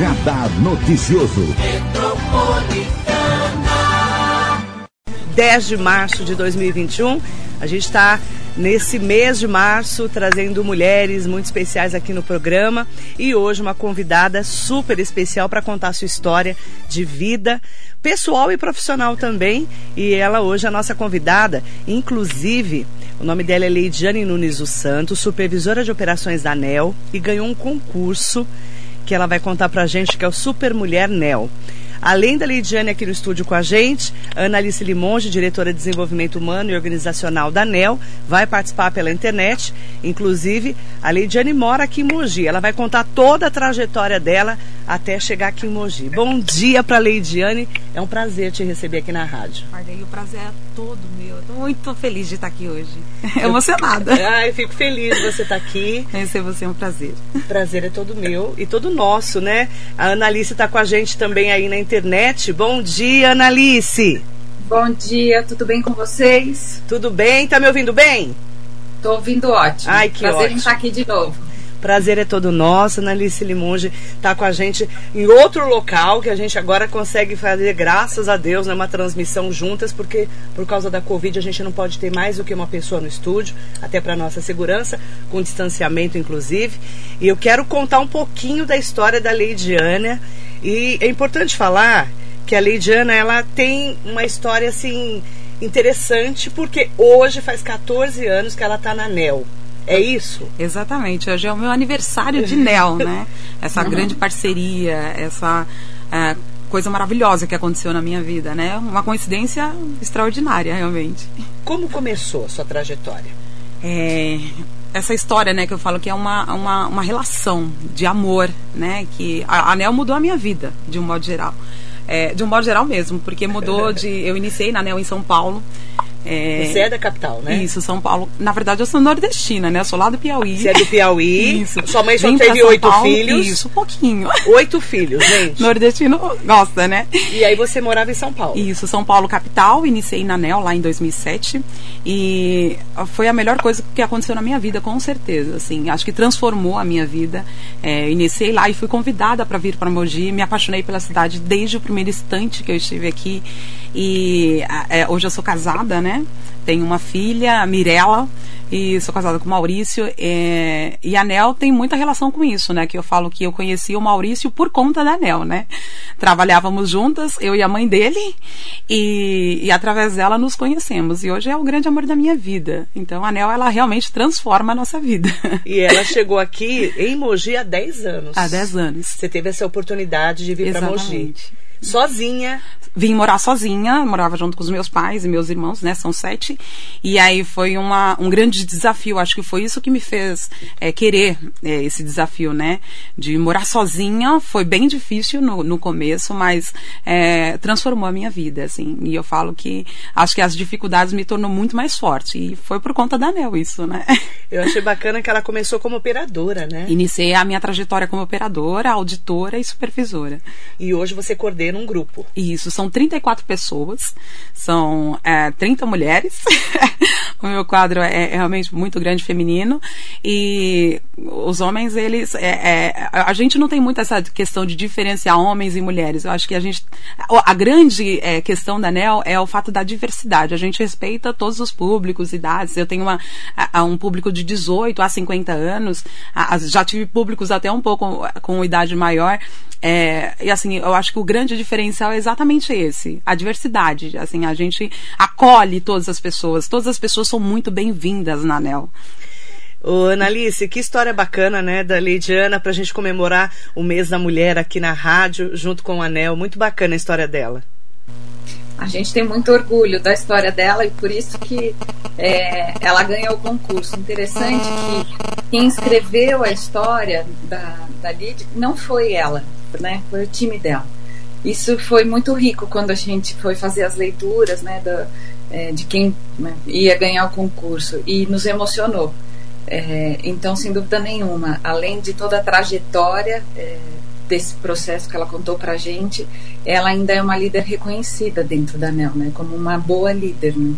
Radar Noticioso. 10 de março de 2021. A gente está nesse mês de março trazendo mulheres muito especiais aqui no programa e hoje uma convidada super especial para contar sua história de vida pessoal e profissional também. E ela hoje é a nossa convidada, inclusive. O nome dela é Leidiane Nunes dos Santos, supervisora de operações da NEL e ganhou um concurso que ela vai contar pra gente que é o Super Mulher NEL. Além da Lidiane aqui no estúdio com a gente, Ana Alice Limonge, diretora de Desenvolvimento Humano e Organizacional da NEL, vai participar pela internet. Inclusive, a Lidiane mora aqui em Mogi. Ela vai contar toda a trajetória dela até chegar aqui em Mogi. Bom dia para Leidiane. É um prazer te receber aqui na rádio. Marley, o prazer é todo meu. Estou muito feliz de estar aqui hoje. Emocionada. Ai, fico feliz de você estar aqui. Conhecer você é um prazer. O prazer é todo meu e todo nosso, né? A Ana Alice está com a gente também aí na internet internet. Bom dia, Analice. Bom dia, tudo bem com vocês? Tudo bem? Tá me ouvindo bem? Tô ouvindo ótimo. Ai, que Prazer ótimo. em estar aqui de novo. Prazer é todo nosso. Analice Limonge está com a gente em outro local que a gente agora consegue fazer, graças a Deus, né, uma transmissão juntas, porque por causa da Covid a gente não pode ter mais do que uma pessoa no estúdio, até para nossa segurança, com distanciamento inclusive. E eu quero contar um pouquinho da história da Leidiana. E é importante falar que a Leidiana ela tem uma história assim interessante, porque hoje faz 14 anos que ela está na NEL. É isso? Exatamente. Hoje é o meu aniversário de NEL, né? Essa uhum. grande parceria, essa é, coisa maravilhosa que aconteceu na minha vida, né? Uma coincidência extraordinária, realmente. Como começou a sua trajetória? É, essa história, né, que eu falo que é uma, uma, uma relação de amor, né? Que a, a NEL mudou a minha vida, de um modo geral. É, de um modo geral mesmo, porque mudou de. Eu iniciei na NEL em São Paulo. É, Você é da capital, né? Isso, São Paulo. Na verdade, eu sou nordestina, né? Eu sou lá do Piauí. Você é do Piauí. Isso. Sua mãe só teve oito Paulo, filhos. Isso, um pouquinho. Oito filhos, gente. Nordestino gosta, né? E aí você morava em São Paulo. Isso, São Paulo capital. Iniciei na NEL lá em 2007. E foi a melhor coisa que aconteceu na minha vida, com certeza. Assim, acho que transformou a minha vida. É, iniciei lá e fui convidada para vir para Mogi. Me apaixonei pela cidade desde o primeiro instante que eu estive aqui. E é, hoje eu sou casada, né? Tenho uma filha, a Mirella, e sou casada com o Maurício. É, e a Nel tem muita relação com isso, né? Que eu falo que eu conheci o Maurício por conta da Nel, né? Trabalhávamos juntas, eu e a mãe dele, e, e através dela nos conhecemos. E hoje é o grande amor da minha vida. Então a Nel, ela realmente transforma a nossa vida. E ela chegou aqui em Mogi há 10 anos. Há 10 anos. Você teve essa oportunidade de vir para Mogi. Sozinha. Vim morar sozinha, morava junto com os meus pais e meus irmãos, né? São sete. E aí foi uma, um grande desafio. Acho que foi isso que me fez é, querer é, esse desafio, né? De morar sozinha. Foi bem difícil no, no começo, mas é, transformou a minha vida, assim. E eu falo que acho que as dificuldades me tornou muito mais forte. E foi por conta da Nel isso, né? Eu achei bacana que ela começou como operadora, né? Iniciei a minha trajetória como operadora, auditora e supervisora. E hoje você coordena um grupo. Isso, são 34 pessoas, são é, 30 mulheres. o meu quadro é, é, realmente muito grande feminino. E os homens, eles. É, é, a gente não tem muito essa questão de diferenciar homens e mulheres. Eu acho que a gente. A grande é, questão da NEL é o fato da diversidade. A gente respeita todos os públicos, idades. Eu tenho uma, a, um público de 18 a 50 anos. A, já tive públicos até um pouco com idade maior. É, e assim, eu acho que o grande diferencial é exatamente esse, a diversidade. Assim, a gente acolhe todas as pessoas, todas as pessoas são muito bem-vindas na ANEL. Ô, Analice, que história bacana, né, da Leidiana, pra gente comemorar o mês da mulher aqui na rádio, junto com o Anel. Muito bacana a história dela. A gente tem muito orgulho da história dela e por isso que é, ela ganhou o concurso. Interessante que quem escreveu a história da, da Lid não foi ela, né? Foi o time dela. Isso foi muito rico quando a gente foi fazer as leituras, né? Da, é, de quem né, ia ganhar o concurso e nos emocionou. É, então, sem dúvida nenhuma, além de toda a trajetória é, desse processo que ela contou pra gente, ela ainda é uma líder reconhecida dentro da NEL, né? Como uma boa líder, né?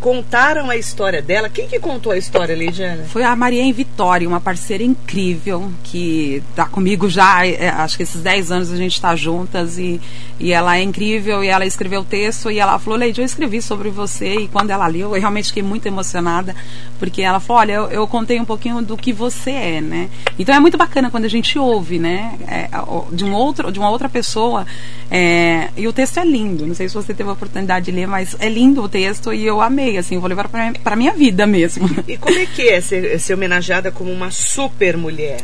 Contaram a história dela. Quem que contou a história, Lidiana? Foi a Mariane Vitória, uma parceira incrível que está comigo já, é, acho que esses 10 anos a gente está juntas e, e ela é incrível e ela escreveu o texto e ela falou, Leide, eu escrevi sobre você e quando ela leu eu realmente fiquei muito emocionada porque ela falou, olha, eu, eu contei um pouquinho do que você é, né? Então é muito bacana quando a gente ouve, né? É, de, um outro, de uma outra pessoa é, e o texto é lindo, não sei se você teve a oportunidade de ler, mas é lindo o texto e eu amei assim, vou levar para minha vida mesmo. E como é que é ser, ser homenageada como uma super mulher?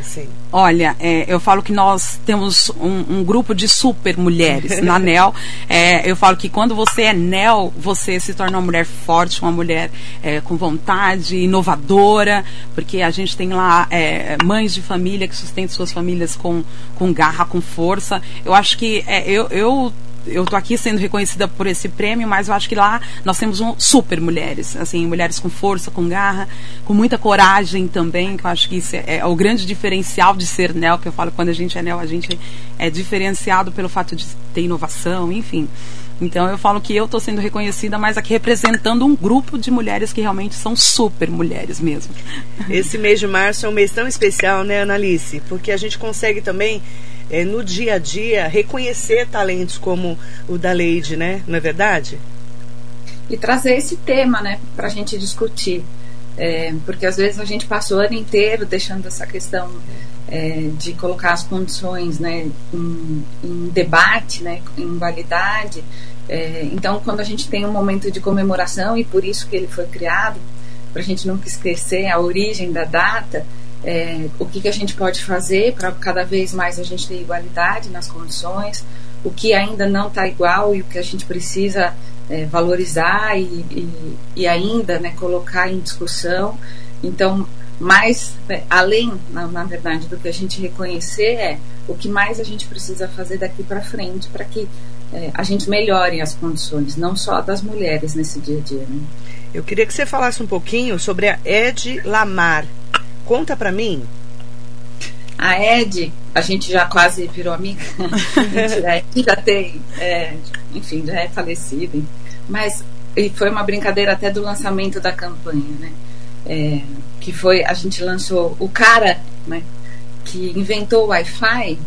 Assim. Olha, é, eu falo que nós temos um, um grupo de super mulheres na NEL. É, eu falo que quando você é NEL, você se torna uma mulher forte, uma mulher é, com vontade, inovadora, porque a gente tem lá é, mães de família que sustentam suas famílias com, com garra, com força. Eu acho que é, eu, eu eu tô aqui sendo reconhecida por esse prêmio, mas eu acho que lá nós temos um, super mulheres, assim, mulheres com força, com garra, com muita coragem também, que eu acho que isso é, é o grande diferencial de ser NEL, que eu falo quando a gente é NEL, a gente é diferenciado pelo fato de ter inovação, enfim. Então eu falo que eu estou sendo reconhecida, mas aqui representando um grupo de mulheres que realmente são super mulheres mesmo. Esse mês de março é um mês tão especial, né, Analice? Porque a gente consegue também é, no dia a dia, reconhecer talentos como o da Leide, né? Não é verdade? E trazer esse tema, né, para a gente discutir. É, porque às vezes a gente passa o ano inteiro deixando essa questão é, de colocar as condições né, em, em debate, né, em validade. É, então, quando a gente tem um momento de comemoração, e por isso que ele foi criado, para a gente nunca esquecer a origem da data, é, o que, que a gente pode fazer para cada vez mais a gente ter igualdade nas condições, o que ainda não está igual e o que a gente precisa é, valorizar e, e, e, ainda né, colocar em discussão. Então, mais né, além, na, na, verdade, do que a gente reconhecer é o que mais a gente precisa fazer daqui para frente para que é, a gente melhore as condições, não só das mulheres nesse dia a dia. Né? Eu queria que você falasse um pouquinho sobre a Ed Lamar. Conta para mim. A Ed, a gente já quase virou amiga. já tem, é, enfim, já é falecido. Mas e foi uma brincadeira até do lançamento da campanha, né? É, que foi, a gente lançou o cara, né? Que inventou o Wi-Fi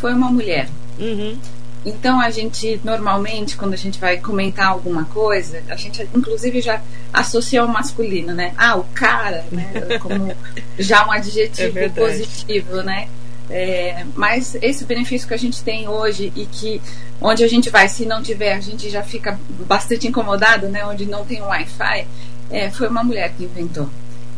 foi uma mulher. Uhum. Então a gente normalmente quando a gente vai comentar alguma coisa, a gente inclusive já associa ao masculino, né? Ah, o cara, né? Como já um adjetivo é positivo, né? É, mas esse benefício que a gente tem hoje e que onde a gente vai, se não tiver, a gente já fica bastante incomodado, né? Onde não tem Wi-Fi, é, foi uma mulher que inventou.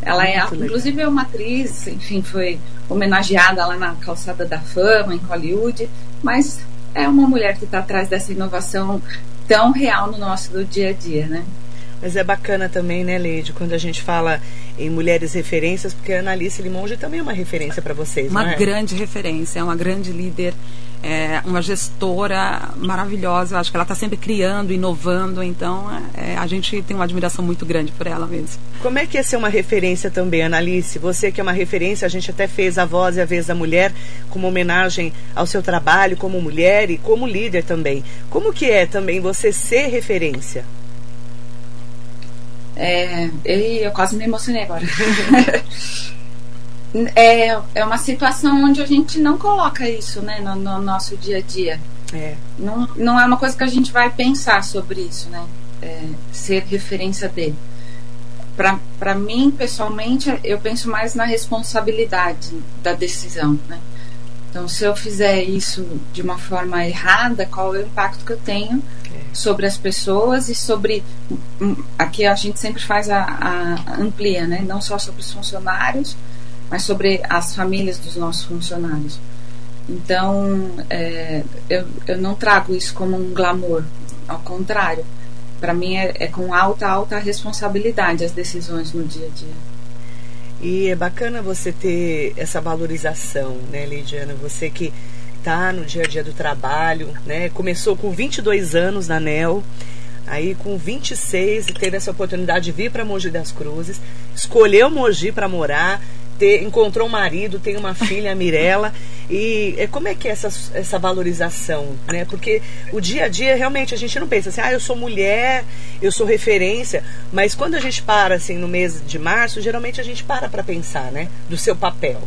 Ela é, inclusive, é uma atriz, enfim, foi homenageada lá na Calçada da Fama, em Hollywood, mas é uma mulher que está atrás dessa inovação tão real no nosso do dia a dia, né? Mas é bacana também, né, Leide, quando a gente fala em mulheres referências, porque a Annalise Limonge também é uma referência para vocês, Uma é? grande referência, é uma grande líder, é uma gestora maravilhosa. Eu acho que ela está sempre criando, inovando, então é, a gente tem uma admiração muito grande por ela mesmo. Como é que é ser uma referência também, Annalise? Você que é uma referência, a gente até fez a Voz e a Vez da Mulher como homenagem ao seu trabalho como mulher e como líder também. Como que é também você ser referência? É, eu quase me emocionei agora. é, é uma situação onde a gente não coloca isso né, no, no nosso dia a dia. É. Não, não é uma coisa que a gente vai pensar sobre isso, né? É, ser referência dele. Para mim, pessoalmente, eu penso mais na responsabilidade da decisão, né? Então, se eu fizer isso de uma forma errada, qual é o impacto que eu tenho sobre as pessoas e sobre hum, aqui a gente sempre faz a, a, amplia, né? Não só sobre os funcionários, mas sobre as famílias dos nossos funcionários. Então, é, eu, eu não trago isso como um glamour, ao contrário. Para mim é, é com alta, alta responsabilidade as decisões no dia a dia. E é bacana você ter essa valorização, né, Lidiana? Você que está no dia a dia do trabalho, né? Começou com 22 anos na NEL, aí com 26 e teve essa oportunidade de vir para Mogi das Cruzes, escolheu Mogi para morar, ter, encontrou um marido, tem uma filha, a Mirella, e é, como é que é essa, essa valorização, né? Porque o dia a dia, realmente, a gente não pensa assim, ah, eu sou mulher, eu sou referência, mas quando a gente para, assim, no mês de março, geralmente a gente para para pensar, né? Do seu papel.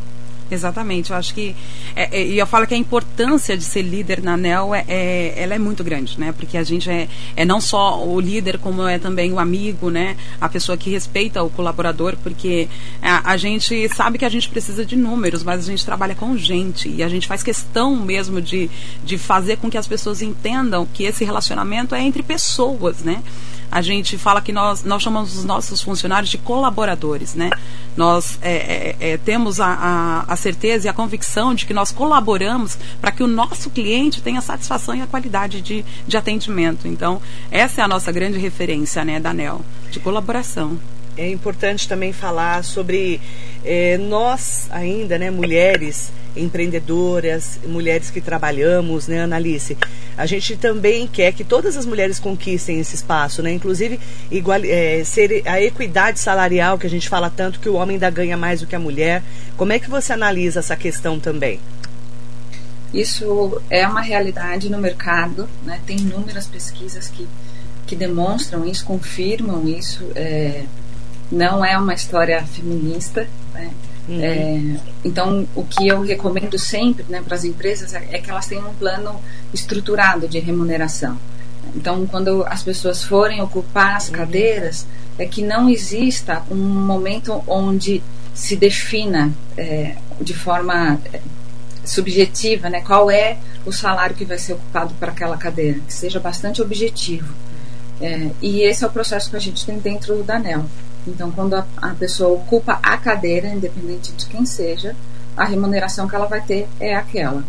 Exatamente, eu acho que é, é, e eu falo que a importância de ser líder na ANEL é, é, ela é muito grande, né? Porque a gente é, é não só o líder, como é também o amigo, né? A pessoa que respeita o colaborador, porque a, a gente sabe que a gente precisa de números, mas a gente trabalha com gente e a gente faz questão mesmo de, de fazer com que as pessoas entendam que esse relacionamento é entre pessoas, né? A gente fala que nós, nós chamamos os nossos funcionários de colaboradores, né? Nós é, é, é, temos a, a, a, certeza e a convicção de que nós colaboramos para que o nosso cliente tenha satisfação e a qualidade de, de atendimento. Então, essa é a nossa grande referência, né, da ANEL, de colaboração é importante também falar sobre é, nós ainda, né, mulheres empreendedoras, mulheres que trabalhamos, né, Analice? A gente também quer que todas as mulheres conquistem esse espaço, né? Inclusive igual, é, ser a equidade salarial que a gente fala tanto que o homem ainda ganha mais do que a mulher. Como é que você analisa essa questão também? Isso é uma realidade no mercado, né? Tem inúmeras pesquisas que, que demonstram isso, confirmam isso. É, não é uma história feminista, né? Uhum. É, então, o que eu recomendo sempre né, para as empresas é, é, que elas tenham um plano estruturado de remuneração. Então, quando as pessoas forem ocupar as uhum. cadeiras, é que não exista um momento onde se defina é, de forma é, subjetiva né, qual é o salário que vai ser ocupado para aquela cadeira, que seja bastante objetivo. É, e esse é o processo que a gente tem dentro da ANEL. Então, quando a, a pessoa ocupa a cadeira, independente de quem seja, a remuneração que ela vai ter é aquela.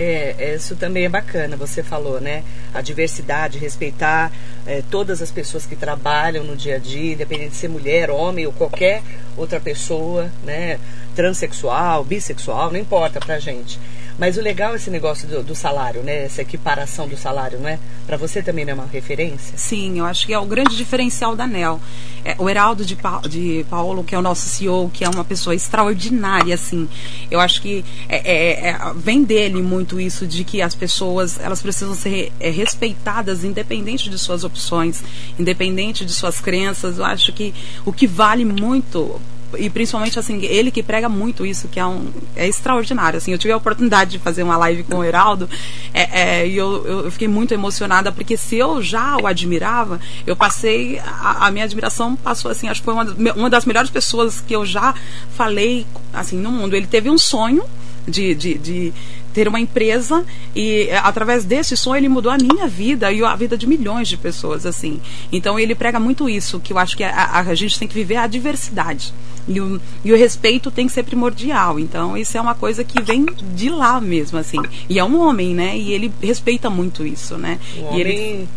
É, isso também é bacana, você falou, né? A diversidade, respeitar é, todas as pessoas que trabalham no dia a dia, independente de ser mulher, homem ou qualquer outra pessoa, né? Transsexual, bissexual, não importa pra gente. Mas o legal é esse negócio do, do salário, né? Essa equiparação do salário, não é? Para você também não é uma referência? Sim, eu acho que é o grande diferencial da NEL. É, o Heraldo de, pa de Paulo, que é o nosso CEO, que é uma pessoa extraordinária, assim. Eu acho que é, é, é, vem dele muito isso de que as pessoas elas precisam ser é, respeitadas, independente de suas opções, independente de suas crenças. Eu acho que o que vale muito e principalmente assim, ele que prega muito isso, que é, um, é extraordinário. Assim, eu tive a oportunidade de fazer uma live com o Heraldo é, é, e eu, eu, fiquei muito emocionada, porque se eu já o admirava, eu passei, a, a minha admiração passou assim, acho que foi uma, uma das melhores pessoas que eu já falei assim no mundo. Ele teve um sonho de, de, de ter uma empresa e é, através desse sonho ele mudou a minha vida e a vida de milhões de pessoas assim. Então ele prega muito isso, que eu acho que a, a, a gente tem que viver a diversidade. E o, e o respeito tem que ser primordial. Então, isso é uma coisa que vem de lá mesmo, assim. E é um homem, né? E ele respeita muito isso, né? Um homem ele,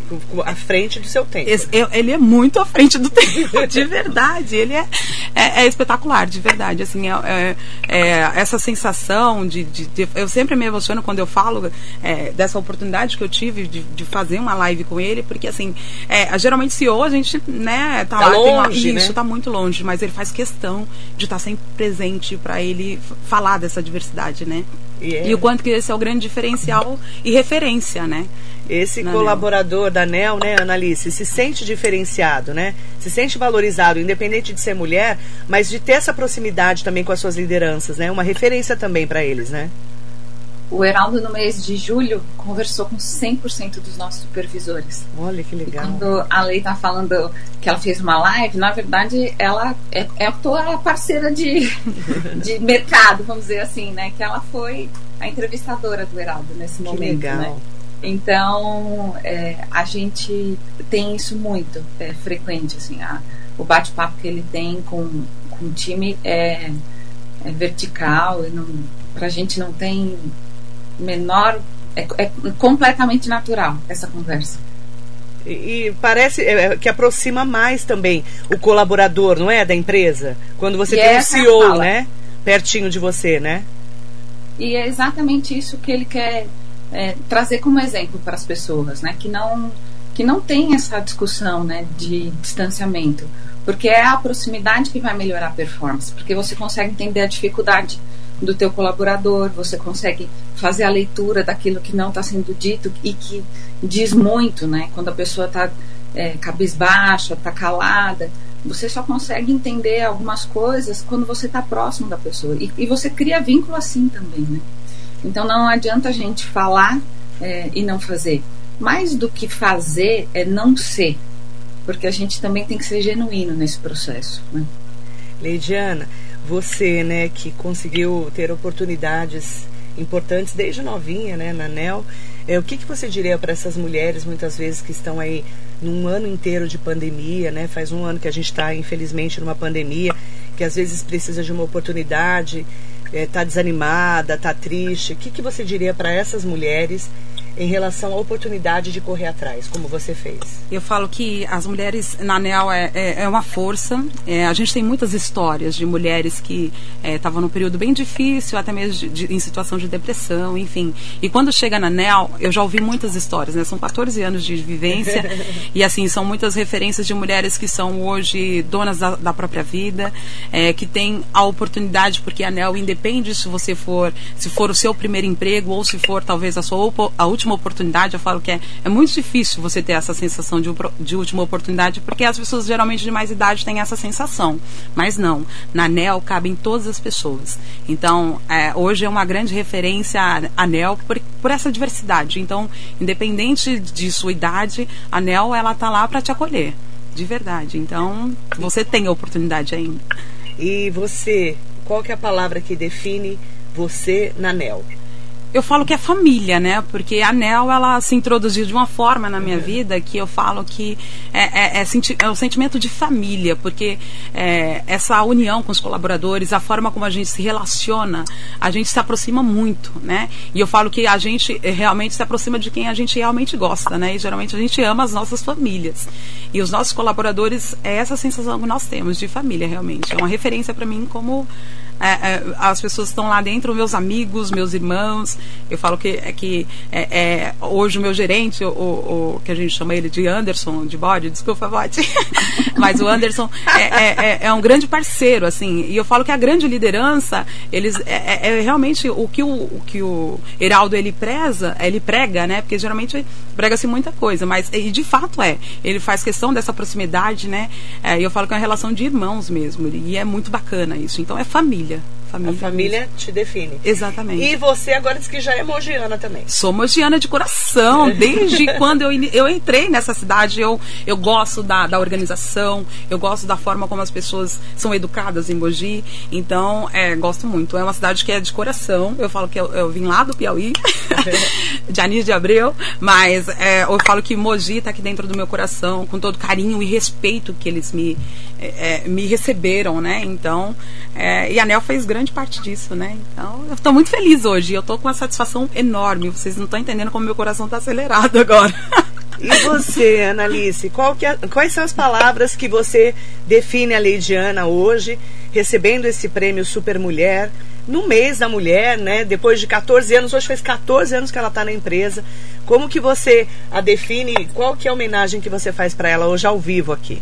à frente do seu tempo. Ele é muito à frente do tempo, de verdade. Ele é, é, é espetacular, de verdade. Assim, é, é, é essa sensação de, de, de, Eu sempre me emociono quando eu falo é, dessa oportunidade que eu tive de, de fazer uma live com ele, porque, assim, é, geralmente CEO a gente, né, tá, tá lá, longe, tem uma, isso, né? tá muito longe, mas ele faz questão de estar sempre presente para ele falar dessa diversidade, né? Yeah. E o quanto que esse é o grande diferencial e referência, né? Esse colaborador NEL. da NEL, né, Analice, se sente diferenciado, né? Se sente valorizado, independente de ser mulher, mas de ter essa proximidade também com as suas lideranças, né? Uma referência também para eles, né? O Heraldo, no mês de julho, conversou com 100% dos nossos supervisores. Olha que legal. E quando a Lei está falando que ela fez uma live, na verdade, ela é, é a tua parceira de, de mercado, vamos dizer assim, né? Que ela foi a entrevistadora do Heraldo nesse que momento. Legal. Né? Então, é, a gente tem isso muito é, frequente, assim, a, o bate-papo que ele tem com, com o time é, é vertical, e não, pra gente não tem menor. É, é completamente natural essa conversa. E, e parece é, é, que aproxima mais também o colaborador, não é? Da empresa. Quando você e tem um CEO, né? Pertinho de você, né? E é exatamente isso que ele quer é, trazer como exemplo para as pessoas, né? Que não que não tem essa discussão né, de distanciamento, porque é a proximidade que vai melhorar a performance, porque você consegue entender a dificuldade do teu colaborador, você consegue fazer a leitura daquilo que não está sendo dito e que diz muito, né? Quando a pessoa está é, cabisbaixa, está calada, você só consegue entender algumas coisas quando você está próximo da pessoa e, e, você cria vínculo assim também, né? Então não adianta a gente falar é, e não fazer. Mais do que fazer é não ser, porque a gente também tem que ser genuíno nesse processo. Né? Leidiana, você, né, que conseguiu ter oportunidades importantes desde novinha, né, na NEL, é, o que, que você diria para essas mulheres, muitas vezes, que estão aí num ano inteiro de pandemia, né? Faz um ano que a gente está, infelizmente, numa pandemia, que às vezes precisa de uma oportunidade, está é, tá desanimada, está triste. O que, que você diria para essas mulheres em relação à oportunidade de correr atrás, como você fez? Eu falo que as mulheres na ANEL é, é, é uma força. É, a gente tem muitas histórias de mulheres que estavam é, num período bem difícil, até mesmo de, de, em situação de depressão, enfim. E quando chega na ANEL, eu já ouvi muitas histórias, né? São 14 anos de vivência e, assim, são muitas referências de mulheres que são hoje donas da, da própria vida, é, que têm a oportunidade, porque a ANEL independe se você for, se for o seu primeiro emprego ou se for talvez a sua a última última oportunidade, eu falo que é, é muito difícil você ter essa sensação de, de última oportunidade, porque as pessoas geralmente de mais idade têm essa sensação. Mas não, na NEL cabem todas as pessoas. Então, é, hoje é uma grande referência a, NEL por, por essa diversidade. Então, independente de sua idade, a NEL ela tá lá para te acolher, de verdade. Então, você tem a oportunidade ainda. E você, qual que é a palavra que define você na NEL? Eu falo que é família, né? Porque a NEL, ela se introduziu de uma forma na minha vida que eu falo que é, é, é, senti é o sentimento de família, porque é, essa união com os colaboradores, a forma como a gente se relaciona, a gente se aproxima muito, né? E eu falo que a gente realmente se aproxima de quem a gente realmente gosta, né? E geralmente a gente ama as nossas famílias. E os nossos colaboradores, é essa sensação que nós temos de família, realmente. É uma referência para mim como as pessoas estão lá dentro, meus amigos, meus irmãos. Eu falo que é que é, é hoje o meu gerente, o, o, que a gente chama ele de Anderson, de bode, desculpa, bode, mas o Anderson é, é, um grande parceiro, assim. E eu falo que a grande liderança, eles é, realmente o que o, o, que o Heraldo ele preza, ele prega, né? Porque geralmente prega-se muita coisa, mas e de fato é. Ele faz questão dessa proximidade, né? E eu falo que é uma relação de irmãos mesmo. E é muito bacana isso. Então é família família. Família, a família te define. Exatamente. E você agora diz que já é mogiana também. Sou mogiana de coração. Desde quando eu, eu entrei nessa cidade, eu, eu gosto da, da organização, eu gosto da forma como as pessoas são educadas em Mogi. Então, é, gosto muito. É uma cidade que é de coração. Eu falo que eu, eu vim lá do Piauí, de Anis de Abreu, mas é, eu falo que Mogi está aqui dentro do meu coração, com todo carinho e respeito que eles me, é, me receberam, né? Então, é, e a Nel fez grande parte disso, né? Então, eu estou muito feliz hoje. Eu estou com uma satisfação enorme. Vocês não estão entendendo como meu coração está acelerado agora. E você, Analice, é, quais são as palavras que você define a Leidiana hoje, recebendo esse prêmio Super Mulher, no mês da mulher, né? Depois de 14 anos, hoje faz 14 anos que ela está na empresa. Como que você a define? Qual que é a homenagem que você faz para ela hoje ao vivo aqui?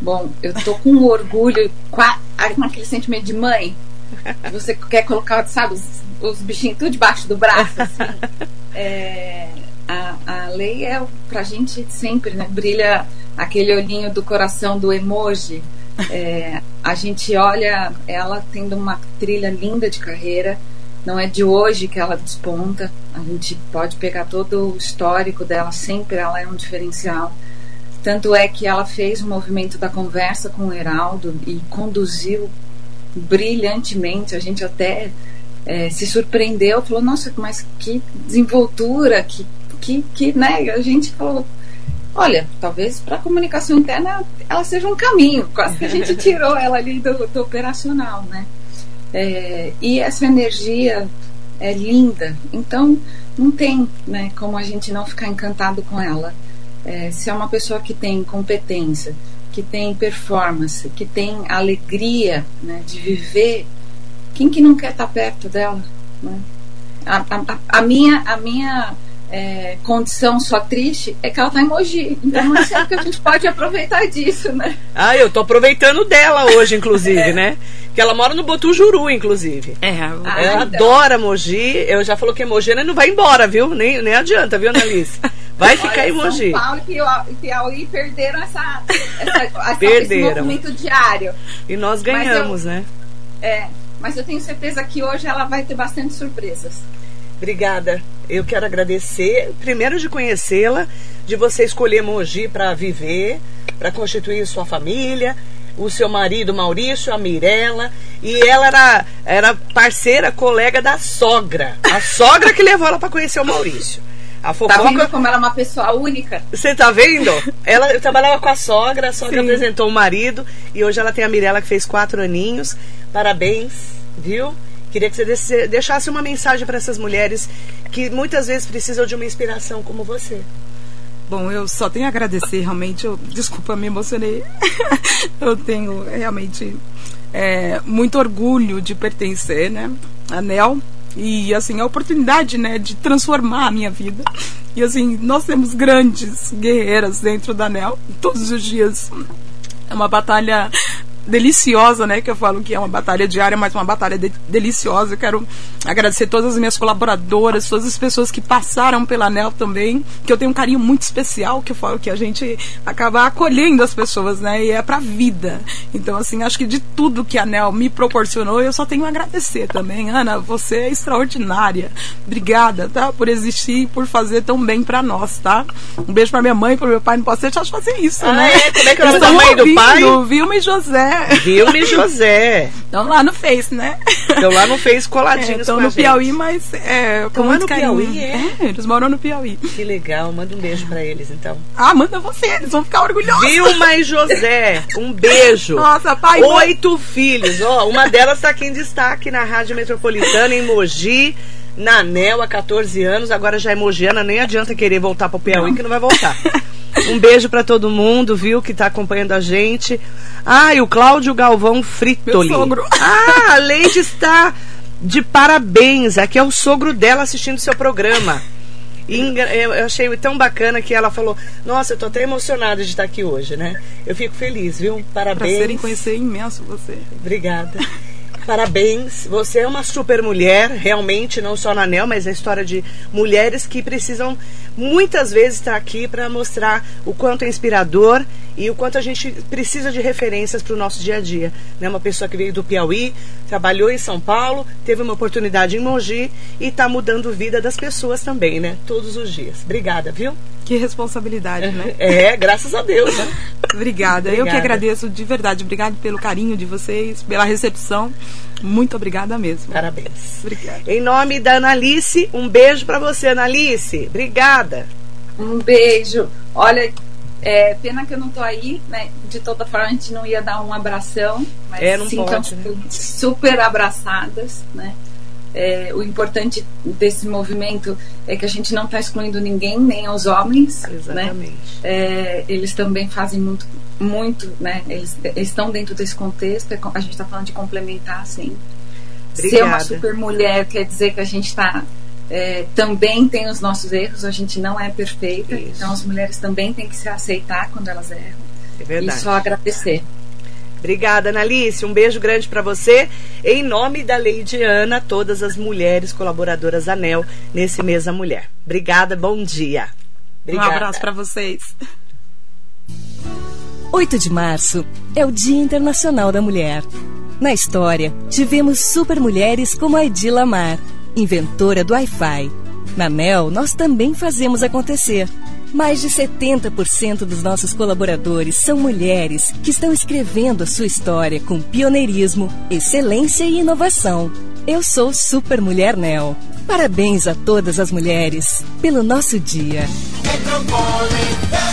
Bom, eu tô com um orgulho, naquele sentimento de mãe. Você quer colocar, sabe, os, os bichinhos tudo debaixo do braço, assim. É, a, a lei é pra gente sempre, né? Brilha aquele olhinho do coração do emoji. É, a gente olha ela tendo uma trilha linda de carreira. Não é de hoje que ela desponta. A gente pode pegar todo o histórico dela, sempre ela é um diferencial. Tanto é que ela fez o movimento da conversa com o Heraldo e conduziu brilhantemente. A gente até é, se surpreendeu, falou: Nossa, mas que desenvoltura, que, que, que né? A gente falou: Olha, talvez para a comunicação interna ela seja um caminho. Quase que a gente tirou ela ali do, do operacional, né? É, e essa energia é linda. Então, não tem né, como a gente não ficar encantado com ela é, se é uma pessoa que tem competência, que tem performance, que tem alegria né, de viver, quem que não quer estar perto dela? Né? A, a, a, minha, a minha é, condição só triste, é que ela tá em Mogi. Então não é sempre que a gente pode aproveitar disso, né? Ah, eu tô aproveitando dela hoje, inclusive, é. né? Que ela mora no Botujuru, inclusive. É, ah, ela então. adora Mogi. Eu já falou que é Mogi, ela não vai embora, viu? Nem, nem adianta, viu, Annalise? Vai ficar Olha, em Mogi. São Paulo e Piauí perderam essa, essa, essa perderam. esse movimento diário. E nós ganhamos, eu, né? É, mas eu tenho certeza que hoje ela vai ter bastante surpresas. Obrigada. Eu quero agradecer, primeiro de conhecê-la, de você escolher Mogi para viver, para constituir sua família, o seu marido Maurício, a Mirella, e ela era, era parceira, colega da sogra. A sogra que levou ela para conhecer o Maurício. A fofoca... Tá vendo como ela é uma pessoa única? Você tá vendo? Ela trabalhava com a sogra, a sogra Sim. apresentou o marido e hoje ela tem a Mirella que fez quatro aninhos. Parabéns, viu? Queria que você deixasse uma mensagem para essas mulheres que muitas vezes precisam de uma inspiração como você. Bom, eu só tenho a agradecer, realmente. Eu, desculpa, me emocionei. eu tenho realmente é, muito orgulho de pertencer, né? A NEL. E, assim, a oportunidade, né, de transformar a minha vida. E, assim, nós temos grandes guerreiras dentro da NEL. Todos os dias é uma batalha deliciosa, né? Que eu falo que é uma batalha diária, mas uma batalha de deliciosa. Eu quero agradecer todas as minhas colaboradoras, todas as pessoas que passaram pela ANEL também, que eu tenho um carinho muito especial, que eu falo que a gente acaba acolhendo as pessoas, né? E é pra vida. Então, assim, acho que de tudo que a ANEL me proporcionou, eu só tenho a agradecer também. Ana, você é extraordinária. Obrigada, tá? Por existir e por fazer tão bem pra nós, tá? Um beijo pra minha mãe, pro meu pai. Não posso deixar de fazer isso, ah, né? É? Como é que eu a mãe do pai? Vilma e José. Vilma e José. Estão lá no Face, né? Estão lá no Face coladinhos Estão é, no Piauí, mas é, com muito no carinho. Piauí, é? é? Eles moram no Piauí. Que legal. Manda um beijo pra eles, então. Ah, manda você. Eles vão ficar orgulhosos. Vilma e José. Um beijo. Nossa, pai. Oito mãe. filhos. Ó, uma delas está aqui em destaque na Rádio Metropolitana, em Mogi na ANEL há 14 anos, agora já é mogiana, nem adianta querer voltar para o Piauí, não. que não vai voltar. Um beijo para todo mundo, viu, que está acompanhando a gente. Ah, e o Cláudio Galvão Fritoli. Meu sogro. Ah, a Leide está de parabéns. Aqui é o sogro dela assistindo seu programa. Eu achei tão bacana que ela falou: Nossa, eu tô até emocionada de estar aqui hoje, né? Eu fico feliz, viu? Parabéns. Prazer em conhecer imenso você. Obrigada. Parabéns, você é uma super mulher, realmente, não só na ANEL, mas a história de mulheres que precisam muitas vezes estar aqui para mostrar o quanto é inspirador e o quanto a gente precisa de referências para o nosso dia a dia. Né? Uma pessoa que veio do Piauí, trabalhou em São Paulo, teve uma oportunidade em Mogi e está mudando a vida das pessoas também, né? Todos os dias. Obrigada, viu? Que responsabilidade, né? É, graças a Deus, né? Obrigada. obrigada. Eu que agradeço de verdade. Obrigado pelo carinho de vocês, pela recepção. Muito obrigada mesmo. Parabéns. Obrigada. Em nome da Analice, um beijo para você, Analice. Obrigada. Um beijo. Olha, é, pena que eu não tô aí, né? De toda forma, a gente não ia dar um abração, mas é, não pode, né? super abraçadas, né? É, o importante desse movimento é que a gente não está excluindo ninguém, nem os homens. Né? Exatamente. Né? É, eles também fazem muito, muito, né? Eles, estão dentro desse contexto. É a gente está falando de complementar, sim. Obrigada. Ser uma super mulher quer dizer que a gente está é, também tem os nossos erros, a gente não é perfeita, Isso. então as mulheres também têm que se aceitar quando elas erram. É verdade. E só agradecer. Obrigada, Analice. Um beijo grande para você. Em nome da Lady Ana, todas as mulheres colaboradoras ANEL nesse mês da mulher. Obrigada, bom dia. Obrigada. Um abraço para vocês. 8 de março é o Dia Internacional da Mulher. Na história, tivemos super mulheres como a Edila Lamar, inventora do Wi-Fi. Na NEL, nós também fazemos acontecer mais de 70% dos nossos colaboradores são mulheres que estão escrevendo a sua história com pioneirismo, excelência e inovação. Eu sou Super Mulher Nel. Parabéns a todas as mulheres pelo nosso dia. Metropolitana.